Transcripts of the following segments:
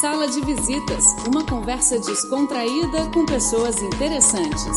Sala de Visitas, uma conversa descontraída com pessoas interessantes.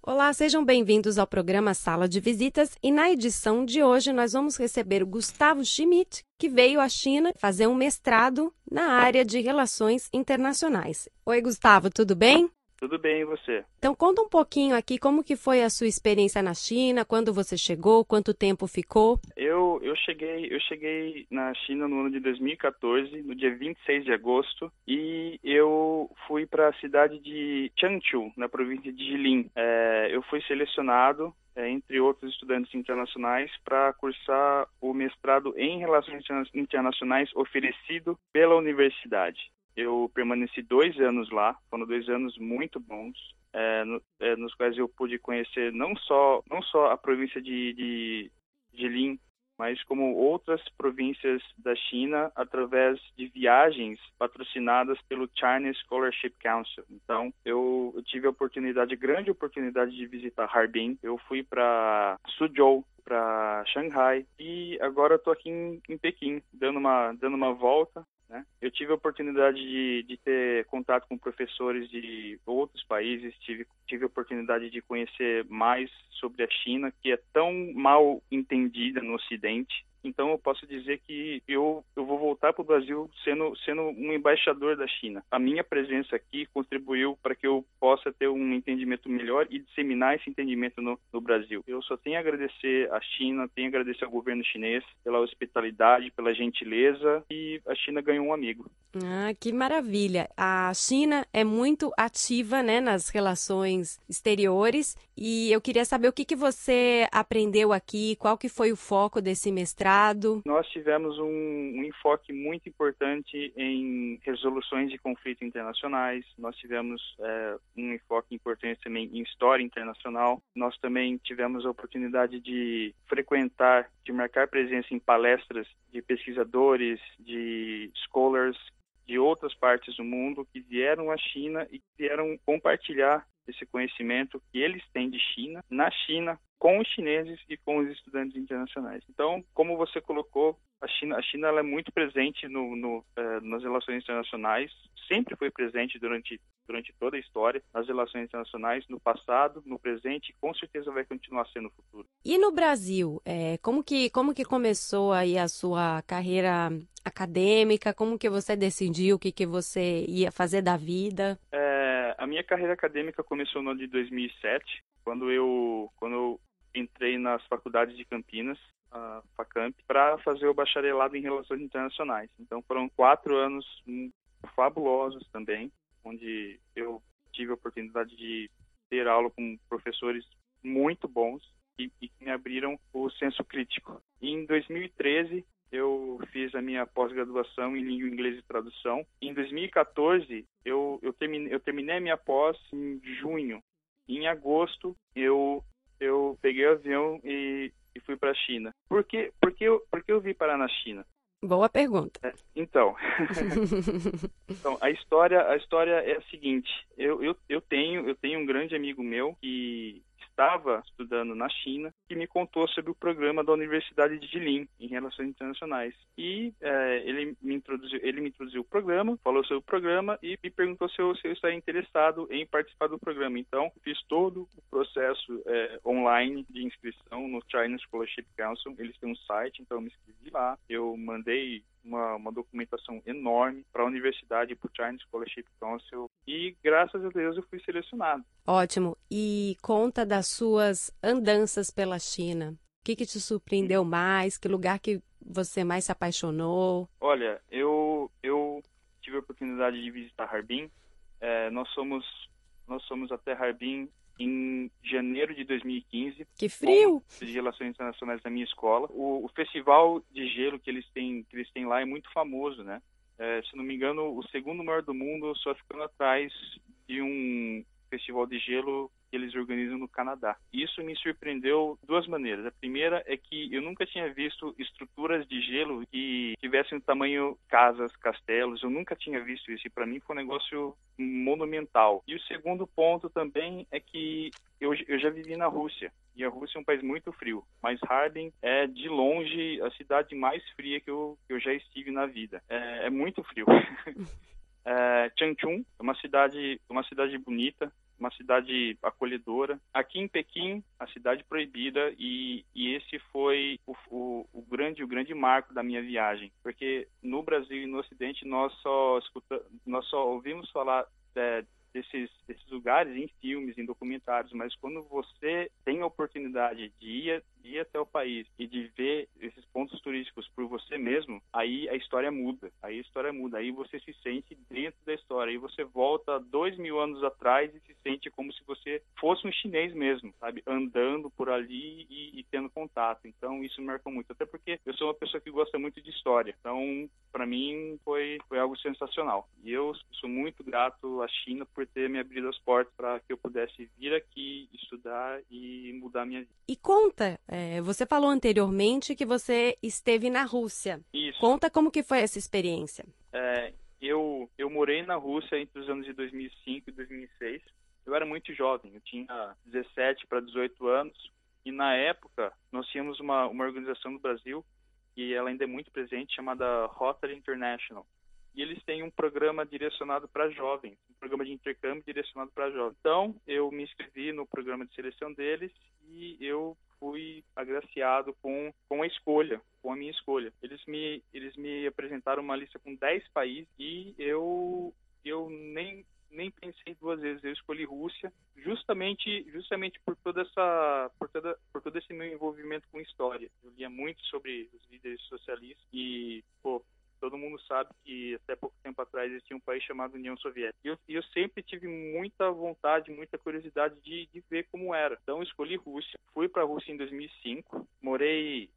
Olá, sejam bem-vindos ao programa Sala de Visitas e na edição de hoje nós vamos receber o Gustavo Schmidt, que veio à China fazer um mestrado na área de relações internacionais. Oi, Gustavo, tudo bem? Tudo bem, e você? Então conta um pouquinho aqui como que foi a sua experiência na China, quando você chegou, quanto tempo ficou? Eu, eu cheguei eu cheguei na China no ano de 2014, no dia 26 de agosto, e eu fui para a cidade de Changchu, na província de Jilin. É, eu fui selecionado é, entre outros estudantes internacionais, para cursar o mestrado em Relações Internacionais oferecido pela universidade. Eu permaneci dois anos lá, foram dois anos muito bons, é, no, é, nos quais eu pude conhecer não só não só a província de, de, de Lin, mas como outras províncias da China através de viagens patrocinadas pelo China Scholarship Council. Então, eu, eu tive a oportunidade, grande oportunidade de visitar Harbin. Eu fui para Suzhou, para Shanghai e agora estou aqui em, em Pequim, dando uma dando uma volta né? Eu tive a oportunidade de, de, ter contato com professores de outros países, tive, tive a oportunidade de conhecer mais sobre a China, que é tão mal entendida no Ocidente. Então eu posso dizer que eu, eu vou voltar para o Brasil sendo, sendo um embaixador da China. A minha presença aqui contribuiu para que eu possa ter um entendimento melhor e disseminar esse entendimento no, no Brasil. Eu só tenho a agradecer à China, tenho a agradecer ao governo chinês pela hospitalidade, pela gentileza e a China ganhou um amigo. Ah, que maravilha! A China é muito ativa né, nas relações exteriores e eu queria saber o que, que você aprendeu aqui, qual que foi o foco desse mestrado nós tivemos um, um, enfoque muito importante em resoluções de conflitos internacionais. Nós tivemos é, um enfoque importante também em história internacional. Nós também tivemos a oportunidade de frequentar, de marcar presença em palestras de pesquisadores, de scholars de outras partes do mundo que vieram à China e vieram compartilhar esse conhecimento que eles têm de China, na China, com os chineses e com os estudantes internacionais. Então, como você colocou, a China, a China é muito presente no, no, eh, nas relações internacionais, sempre foi presente durante, durante toda a história nas relações internacionais, no passado, no presente e com certeza vai continuar sendo no futuro. E no Brasil, é, como, que, como que começou aí a sua carreira acadêmica? Como que você decidiu o que, que você ia fazer da vida? É, a minha carreira acadêmica começou no ano de 2007, quando eu, quando eu entrei nas faculdades de Campinas a FACAMP, para fazer o bacharelado em Relações Internacionais. Então foram quatro anos fabulosos também, onde eu tive a oportunidade de ter aula com professores muito bons e, e que me abriram o senso crítico. Em 2013 eu fiz a minha pós-graduação em língua inglesa e tradução. Em 2014 eu, eu, terminei, eu terminei a minha pós em junho. Em agosto eu eu peguei o avião e e fui para a China. Por que, por, que eu, por que eu vim parar na China? Boa pergunta. É, então, então, a história a história é a seguinte. Eu, eu, eu tenho eu tenho um grande amigo meu que estava estudando na China, que me contou sobre o programa da Universidade de Jilin em Relações Internacionais. E é, ele me introduziu, ele me introduziu o programa, falou sobre o programa e me perguntou se eu, se eu estaria interessado em participar do programa. Então, fiz todo o processo é, online de inscrição no China Scholarship Council. Eles têm um site, então eu me inscrevi lá. Eu mandei uma, uma documentação enorme para a universidade, para o China Scholarship Council e graças a Deus eu fui selecionado. Ótimo. E conta das suas andanças pela China. O que, que te surpreendeu mais? Que lugar que você mais se apaixonou? Olha, eu eu tive a oportunidade de visitar Harbin. É, nós somos nós somos até Harbin em janeiro de 2015. Que frio! De Relações Internacionais da minha escola. O, o, festival de gelo que eles têm que eles têm lá é muito famoso, né? É, se não me engano, o segundo maior do mundo, só ficando atrás de um festival de gelo que eles organizam no Canadá. Isso me surpreendeu de duas maneiras. A primeira é que eu nunca tinha visto estruturas de gelo que, tivessem tamanho casas, castelos. Eu nunca tinha visto isso e para mim foi um negócio monumental. E o segundo ponto também é que eu, eu já vivi na Rússia e a Rússia é um país muito frio, mas Harding é de longe a cidade mais fria que eu, que eu já estive na vida. É, é muito frio. é, Changchun é uma cidade, uma cidade bonita, uma cidade acolhedora. Aqui em Pequim, a cidade proibida, e, e esse foi o, o, o, grande o grande marco da minha viagem, porque no Brasil e no Ocidente nós só escuta, nós só ouvimos falar é, desses, desses lugares em filmes, em documentários, mas quando você tem a oportunidade de ir, ir até o país e de ver esses pontos turísticos por você mesmo, aí a história muda, aí a história muda, aí você se sente dentro da história, aí você volta dois mil anos atrás e se sente como se você fosse um chinês mesmo, sabe, andando por ali e, e tendo contato. Então isso me marcou muito, até porque eu sou uma pessoa que gosta muito de história, então para mim foi foi algo sensacional. E eu sou muito grato à China por ter me abrido as portas para que eu pudesse vir aqui estudar e mudar minha vida. E conta, é, você falou anteriormente que você esteve na Rússia. Isso. Conta como que foi essa experiência. É, eu, eu morei na Rússia entre os anos de 2005 e 2006. Eu era muito jovem, eu tinha 17 para 18 anos. E na época, nós tínhamos uma, uma organização no Brasil, e ela ainda é muito presente, chamada Rotary International e eles têm um programa direcionado para jovens, um programa de intercâmbio direcionado para jovens. Então, eu me inscrevi no programa de seleção deles e eu fui agraciado com, com a escolha, com a minha escolha. Eles me, eles me apresentaram uma lista com 10 países e eu, eu nem, nem pensei duas vezes. Eu escolhi Rússia, justamente, justamente por toda essa, por toda, por todo esse meu envolvimento com história. Eu lia muito sobre os líderes socialistas e, pô, todo mundo sabe que até pouco tempo atrás existia um país chamado União Soviética. E eu, eu sempre tive muita vontade, muita curiosidade de, de ver como era. Então escolhi Rússia. Fui para a Rússia em 2005. Morei,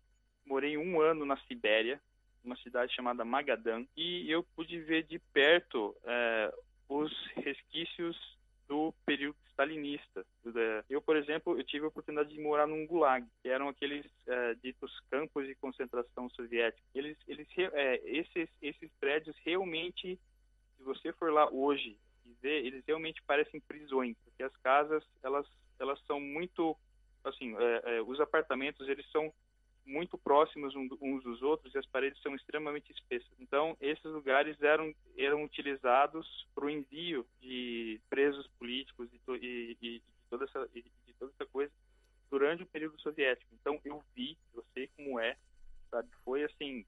morei um ano na Sibéria, uma cidade chamada Magadan. E eu pude ver de perto é, os resquícios stalinista. Eu, por exemplo, eu tive a oportunidade de morar num gulag, que eram aqueles é, ditos campos de concentração soviéticos. Eles, eles, é, esses, esses prédios realmente, se você for lá hoje e ver, eles realmente parecem prisões, porque as casas elas elas são muito assim, é, os apartamentos eles são muito próximos uns dos outros e as paredes são extremamente espessas. Então, esses lugares eram, eram utilizados para o envio de presos políticos e, e, e, toda essa, de toda essa coisa durante o período soviético. Então, eu vi, eu sei como é, sabe? Foi assim,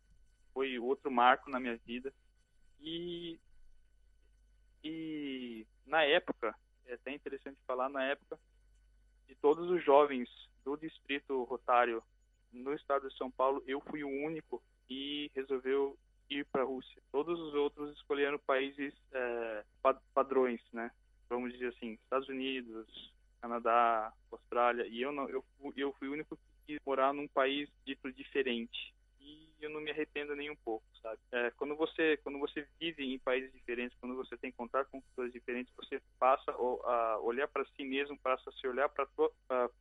foi outro marco na minha vida. E, e na época, é até interessante falar, na época, de todos os jovens do distrito rotário no estado de São Paulo, eu fui o único e resolveu ir para a Rússia. Todos os outros escolheram países é, padrões, né? Vamos dizer assim, Estados Unidos, Canadá, Austrália, e eu não, eu, eu fui o único que quis morar num país dito diferente eu não me arrependo nem um pouco, sabe? É, quando você quando você vive em países diferentes, quando você tem contato com pessoas diferentes, você passa a olhar para si mesmo, passa a se olhar para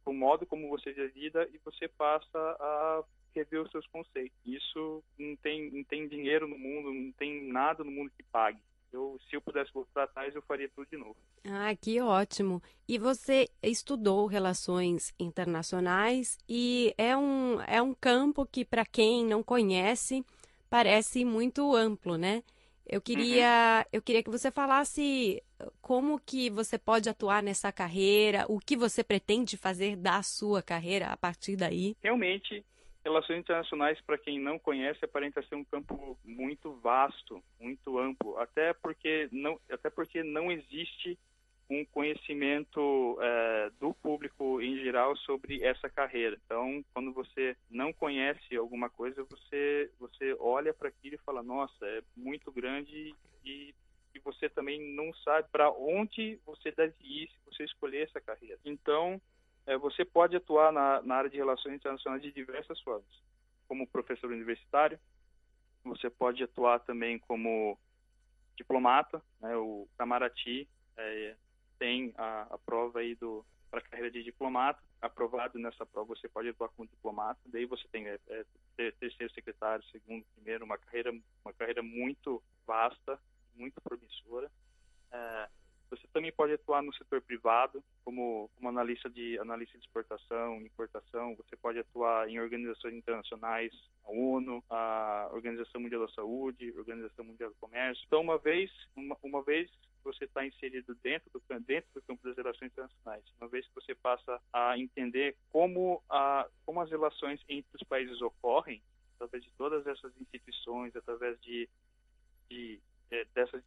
o modo como você vive a vida e você passa a rever os seus conceitos. Isso não tem não tem dinheiro no mundo, não tem nada no mundo que pague. Eu, se eu pudesse voltar atrás, eu faria tudo de novo. Ah, que ótimo. E você estudou relações internacionais e é um, é um campo que, para quem não conhece, parece muito amplo, né? Eu queria, uhum. eu queria que você falasse como que você pode atuar nessa carreira, o que você pretende fazer da sua carreira a partir daí. Realmente, Relações internacionais, para quem não conhece, aparenta ser um campo muito vasto, muito amplo, até porque não, até porque não existe um conhecimento é, do público em geral sobre essa carreira. Então, quando você não conhece alguma coisa, você você olha para aquilo e fala: Nossa, é muito grande e, e você também não sabe para onde você deve ir se você escolher essa carreira. Então, é, você pode atuar na, na, área de relações internacionais de diversas formas, como professor universitário, você pode atuar também como diplomata, né, o Camaraty é, tem a, a, prova aí do para a carreira de diplomata. Aprovado nessa prova, você pode atuar como diplomata. Daí você tem é, é, terceiro secretário, segundo, primeiro, uma carreira, uma carreira muito vasta, muito promissora. É, você também pode atuar no setor privado, como, como analista de analista de exportação, importação. Você pode atuar em organizações internacionais, a ONU, a Organização Mundial da Saúde, Organização Mundial do Comércio. Então, uma vez, uma, uma vez você está inserido dentro do dentro do campo das relações internacionais, uma vez que você passa a entender como a como as relações entre os países ocorrem, através de todas essas instituições, através de, de, de dessas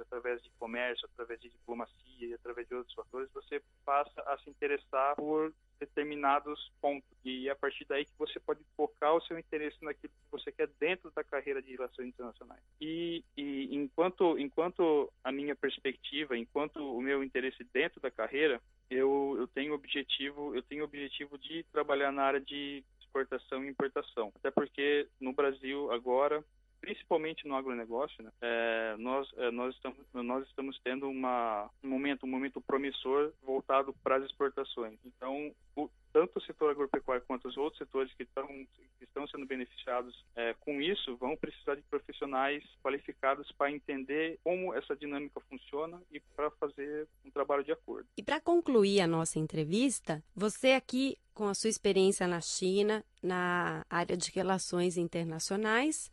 através de comércio, através de diplomacia e através de outros fatores, você passa a se interessar por determinados pontos e é a partir daí que você pode focar o seu interesse naquilo que você quer dentro da carreira de relações internacionais. E, e enquanto enquanto a minha perspectiva, enquanto o meu interesse dentro da carreira, eu, eu tenho objetivo eu tenho objetivo de trabalhar na área de exportação e importação. Até porque no Brasil agora principalmente no agronegócio, né, é, nós, é, nós, estamos, nós estamos tendo uma, um momento um momento promissor voltado para as exportações. Então, o, tanto o setor agropecuário quanto os outros setores que estão, que estão sendo beneficiados é, com isso vão precisar de profissionais qualificados para entender como essa dinâmica funciona e para fazer um trabalho de acordo. E para concluir a nossa entrevista, você aqui com a sua experiência na China, na área de relações internacionais,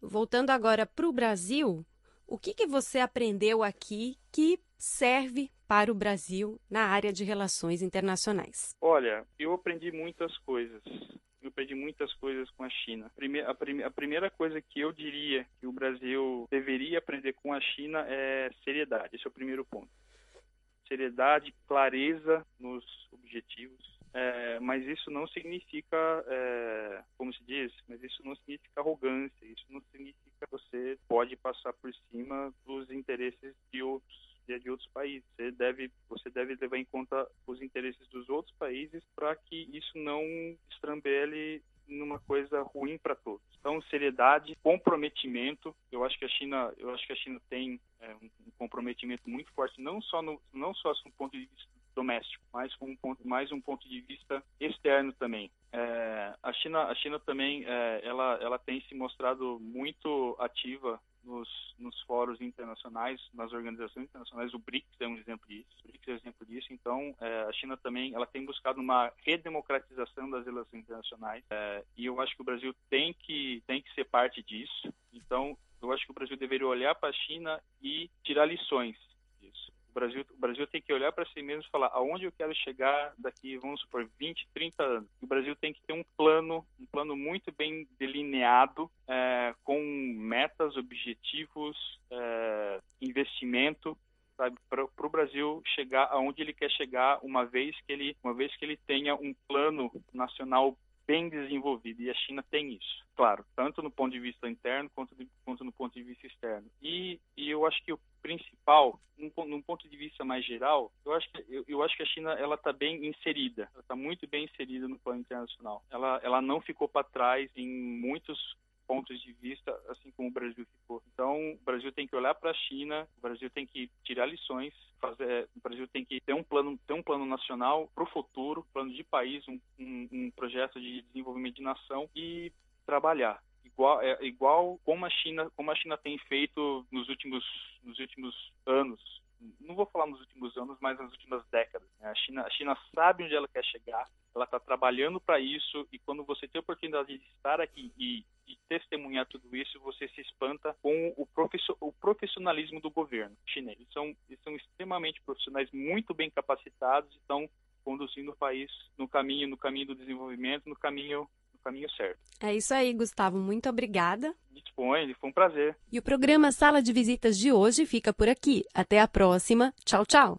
voltando agora para o Brasil, o que, que você aprendeu aqui que serve para o Brasil na área de relações internacionais? Olha, eu aprendi muitas coisas. Eu aprendi muitas coisas com a China. A, prime a primeira coisa que eu diria que o Brasil deveria aprender com a China é seriedade. Esse é o primeiro ponto. Seriedade, clareza nos objetivos, é, mas isso não significa, é, como se diz, mas isso não significa arrogância, isso não significa que você pode passar por cima dos interesses de outros de outros países. Você deve, você deve levar em conta os interesses dos outros países para que isso não estrambele numa coisa ruim para todos. Então, seriedade, comprometimento. Eu acho que a China, eu acho que a China tem é, um comprometimento muito forte, não só no, não só do ponto de vista doméstico, mas um ponto, mais um ponto de vista externo também. É, a China, a China também, é, ela, ela tem se mostrado muito ativa nos, nos fóruns internacionais, nas organizações internacionais. O BRICS é um exemplo disso. O BRICS é um exemplo disso. Então, é, a China também, ela tem buscado uma redemocratização das relações internacionais. É, e eu acho que o Brasil tem que tem que ser parte disso. Então, eu acho que o Brasil deveria olhar para a China e tirar lições o Brasil, o Brasil tem que olhar para si mesmo e falar aonde eu quero chegar daqui, vamos supor, 20, 30 anos. O Brasil tem que ter um plano, um plano muito bem delineado, é, com metas, objetivos, é, investimento para o Brasil chegar aonde ele quer chegar uma vez que ele uma vez que ele tenha um plano nacional bem desenvolvido e a China tem isso, claro, tanto no ponto de vista interno quanto, de, quanto no ponto de vista externo. E, e eu acho que o principal, num, ponto de vista mais geral, eu acho que eu, eu acho que a China ela está bem inserida, ela está muito bem inserida no plano internacional. Ela ela não ficou para trás em muitos pontos de vista, assim como o Brasil ficou. Então, o Brasil tem que olhar para a China, o Brasil tem que tirar lições, fazer, o Brasil tem que ter um plano, ter um plano nacional para o futuro, plano de país, um, um, um projeto de desenvolvimento de nação e trabalhar igual, é, igual como a China como a China tem feito nos últimos nos últimos anos não vou falar nos últimos anos mas nas últimas décadas né? a China a China sabe onde ela quer chegar ela está trabalhando para isso e quando você tem a oportunidade de estar aqui e, testemunhar tudo isso, você se espanta com o, o profissionalismo do governo chinês. Eles são, eles são extremamente profissionais, muito bem capacitados, estão conduzindo o país no caminho, no caminho do desenvolvimento, no caminho caminho certo. É isso aí, Gustavo. Muito obrigada. Dispõe, foi um prazer. E o programa Sala de Visitas de hoje fica por aqui. Até a próxima. Tchau, tchau.